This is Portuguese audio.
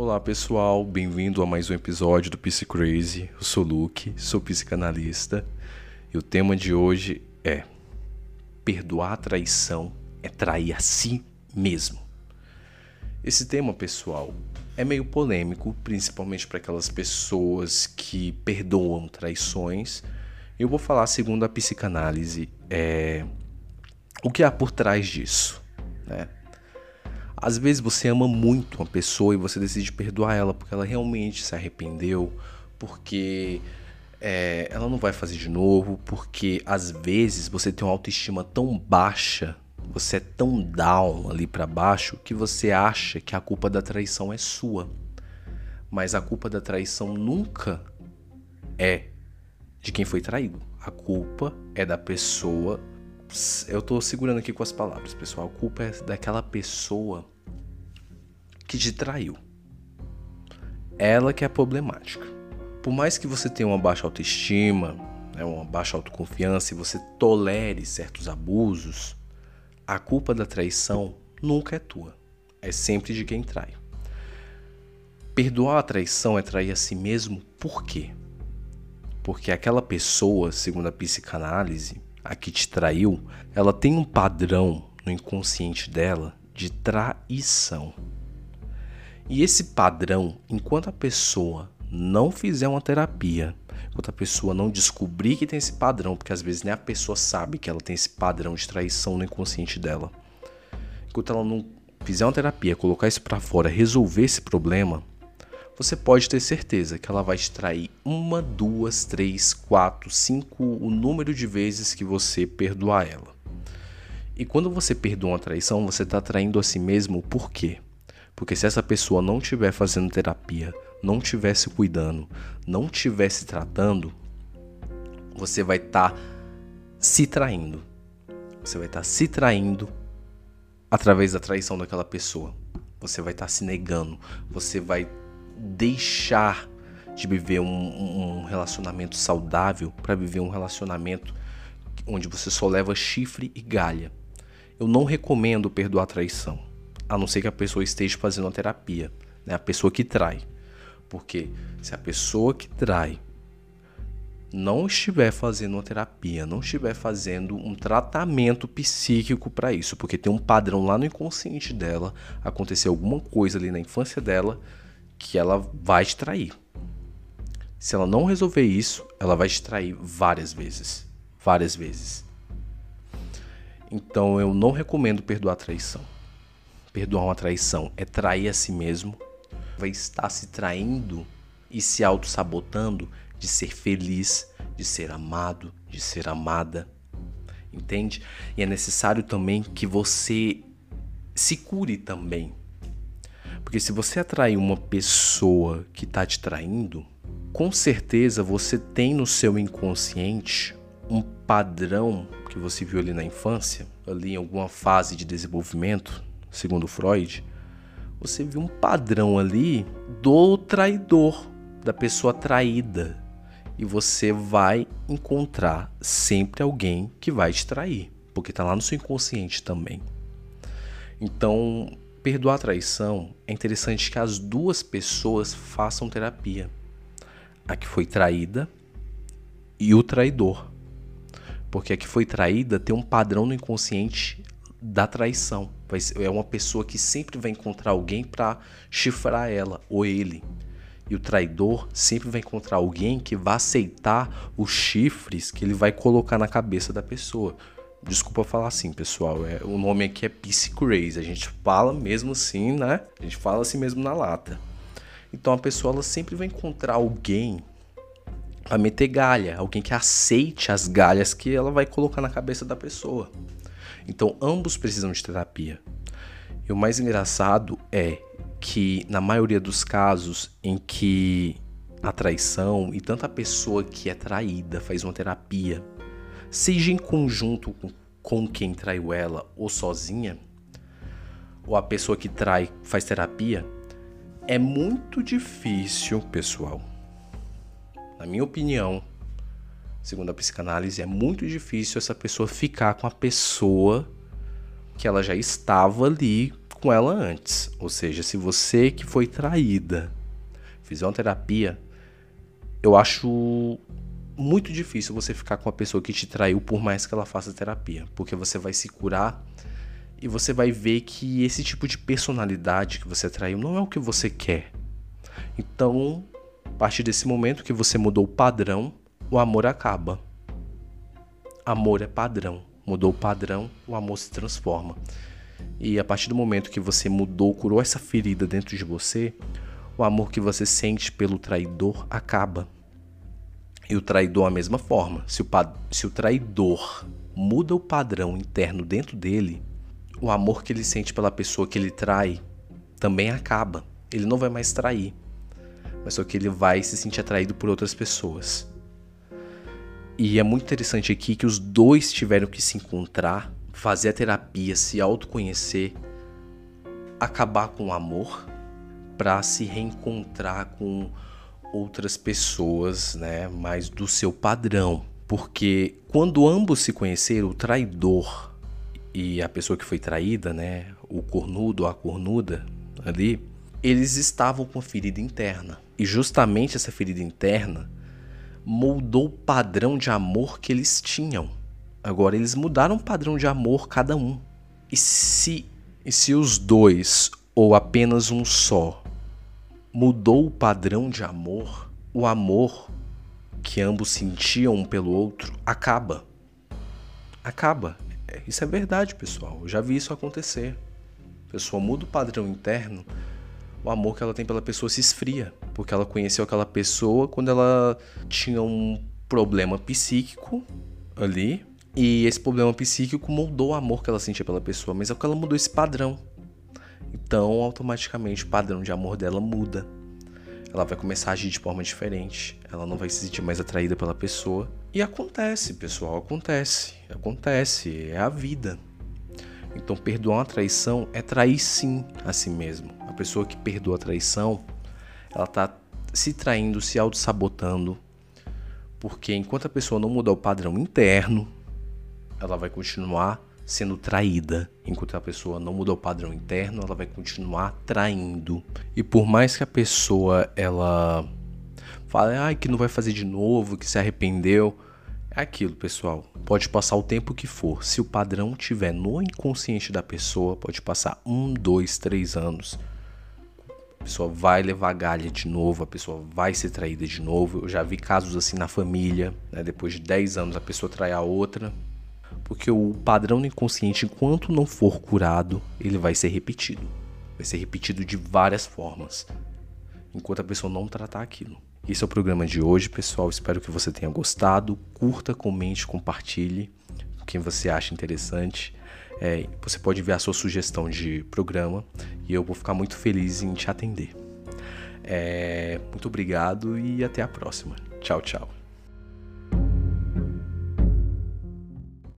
Olá pessoal, bem-vindo a mais um episódio do Psi Crazy. Eu sou Luke, sou psicanalista e o tema de hoje é Perdoar a traição é trair a si mesmo. Esse tema, pessoal, é meio polêmico, principalmente para aquelas pessoas que perdoam traições. Eu vou falar, segundo a psicanálise, é... o que há por trás disso. Né? Às vezes você ama muito uma pessoa e você decide perdoar ela porque ela realmente se arrependeu, porque é, ela não vai fazer de novo, porque às vezes você tem uma autoestima tão baixa, você é tão down ali para baixo que você acha que a culpa da traição é sua. Mas a culpa da traição nunca é de quem foi traído. A culpa é da pessoa eu tô segurando aqui com as palavras, pessoal. A culpa é daquela pessoa que te traiu. Ela que é problemática. Por mais que você tenha uma baixa autoestima, né, uma baixa autoconfiança e você tolere certos abusos, a culpa da traição nunca é tua. É sempre de quem trai. Perdoar a traição é trair a si mesmo por quê? Porque aquela pessoa, segundo a psicanálise, a que te traiu, ela tem um padrão no inconsciente dela de traição. E esse padrão, enquanto a pessoa não fizer uma terapia, enquanto a pessoa não descobrir que tem esse padrão, porque às vezes nem a pessoa sabe que ela tem esse padrão de traição no inconsciente dela, enquanto ela não fizer uma terapia, colocar isso para fora, resolver esse problema, você pode ter certeza que ela vai extrair uma, duas, três, quatro, cinco, o número de vezes que você perdoar ela. E quando você perdoa uma traição, você está traindo a si mesmo por quê? Porque se essa pessoa não estiver fazendo terapia, não estiver se cuidando, não estiver se tratando, você vai estar tá se traindo. Você vai estar tá se traindo através da traição daquela pessoa. Você vai estar tá se negando. Você vai deixar de viver um, um relacionamento saudável para viver um relacionamento onde você só leva chifre e galha. Eu não recomendo perdoar a traição, a não ser que a pessoa esteja fazendo uma terapia, né? a pessoa que trai. Porque se a pessoa que trai não estiver fazendo uma terapia, não estiver fazendo um tratamento psíquico para isso, porque tem um padrão lá no inconsciente dela, aconteceu alguma coisa ali na infância dela que ela vai te trair. Se ela não resolver isso, ela vai te trair várias vezes. Várias vezes. Então eu não recomendo perdoar a traição. Perdoar uma traição é trair a si mesmo, vai estar se traindo e se auto-sabotando de ser feliz, de ser amado, de ser amada. Entende? E é necessário também que você se cure também. Porque se você atrai uma pessoa que está te traindo, com certeza você tem no seu inconsciente um padrão que você viu ali na infância, ali em alguma fase de desenvolvimento, segundo Freud, você viu um padrão ali do traidor, da pessoa traída. E você vai encontrar sempre alguém que vai te trair, porque está lá no seu inconsciente também. Então, perdoar a traição, é interessante que as duas pessoas façam terapia. A que foi traída e o traidor. Porque a que foi traída tem um padrão no inconsciente da traição. É uma pessoa que sempre vai encontrar alguém para chifrar ela ou ele. E o traidor sempre vai encontrar alguém que vai aceitar os chifres que ele vai colocar na cabeça da pessoa. Desculpa falar assim, pessoal. É, o nome aqui é Peace Crazy. A gente fala mesmo assim, né? A gente fala assim mesmo na lata. Então a pessoa ela sempre vai encontrar alguém a meter galha, alguém que aceite as galhas que ela vai colocar na cabeça da pessoa. Então ambos precisam de terapia. E o mais engraçado é que na maioria dos casos em que a traição e tanto a pessoa que é traída faz uma terapia seja em conjunto com quem traiu ela ou sozinha, ou a pessoa que trai faz terapia, é muito difícil, pessoal. Na minha opinião, segundo a psicanálise, é muito difícil essa pessoa ficar com a pessoa que ela já estava ali com ela antes. Ou seja, se você que foi traída fizer uma terapia, eu acho muito difícil você ficar com a pessoa que te traiu por mais que ela faça terapia, porque você vai se curar e você vai ver que esse tipo de personalidade que você traiu não é o que você quer. Então, a partir desse momento que você mudou o padrão, o amor acaba. Amor é padrão. Mudou o padrão, o amor se transforma. E a partir do momento que você mudou, curou essa ferida dentro de você, o amor que você sente pelo traidor acaba. E o traidor, a mesma forma. Se o, se o traidor muda o padrão interno dentro dele, o amor que ele sente pela pessoa que ele trai também acaba. Ele não vai mais trair, mas só que ele vai se sentir atraído por outras pessoas. E é muito interessante aqui que os dois tiveram que se encontrar, fazer a terapia, se autoconhecer, acabar com o amor para se reencontrar com outras pessoas, né, mais do seu padrão. Porque quando ambos se conheceram, o traidor e a pessoa que foi traída, né, o cornudo ou a cornuda ali, eles estavam com ferida interna. E justamente essa ferida interna moldou o padrão de amor que eles tinham. Agora eles mudaram o padrão de amor cada um. E se, e se os dois ou apenas um só mudou o padrão de amor, o amor que ambos sentiam um pelo outro acaba. Acaba. É, isso é verdade, pessoal. Eu já vi isso acontecer. A pessoa muda o padrão interno, o amor que ela tem pela pessoa se esfria, porque ela conheceu aquela pessoa quando ela tinha um problema psíquico ali, e esse problema psíquico moldou o amor que ela sentia pela pessoa, mas é que ela mudou esse padrão. Então, automaticamente, o padrão de amor dela muda. Ela vai começar a agir de forma diferente. Ela não vai se sentir mais atraída pela pessoa. E acontece, pessoal, acontece. Acontece. É a vida. Então, perdoar uma traição é trair sim a si mesmo. A pessoa que perdoa a traição, ela tá se traindo, se auto-sabotando. Porque enquanto a pessoa não mudar o padrão interno, ela vai continuar sendo traída. Enquanto a pessoa não muda o padrão interno, ela vai continuar traindo. E por mais que a pessoa ela fale ah, que não vai fazer de novo, que se arrependeu, é aquilo, pessoal. Pode passar o tempo que for. Se o padrão tiver no inconsciente da pessoa, pode passar um, dois, três anos. A pessoa vai levar galha de novo, a pessoa vai ser traída de novo. Eu já vi casos assim na família, né? depois de 10 anos a pessoa trai a outra, porque o padrão do inconsciente, enquanto não for curado, ele vai ser repetido. Vai ser repetido de várias formas, enquanto a pessoa não tratar aquilo. Esse é o programa de hoje, pessoal. Espero que você tenha gostado. Curta, comente, compartilhe com quem você acha interessante. É, você pode enviar sua sugestão de programa e eu vou ficar muito feliz em te atender. É, muito obrigado e até a próxima. Tchau, tchau.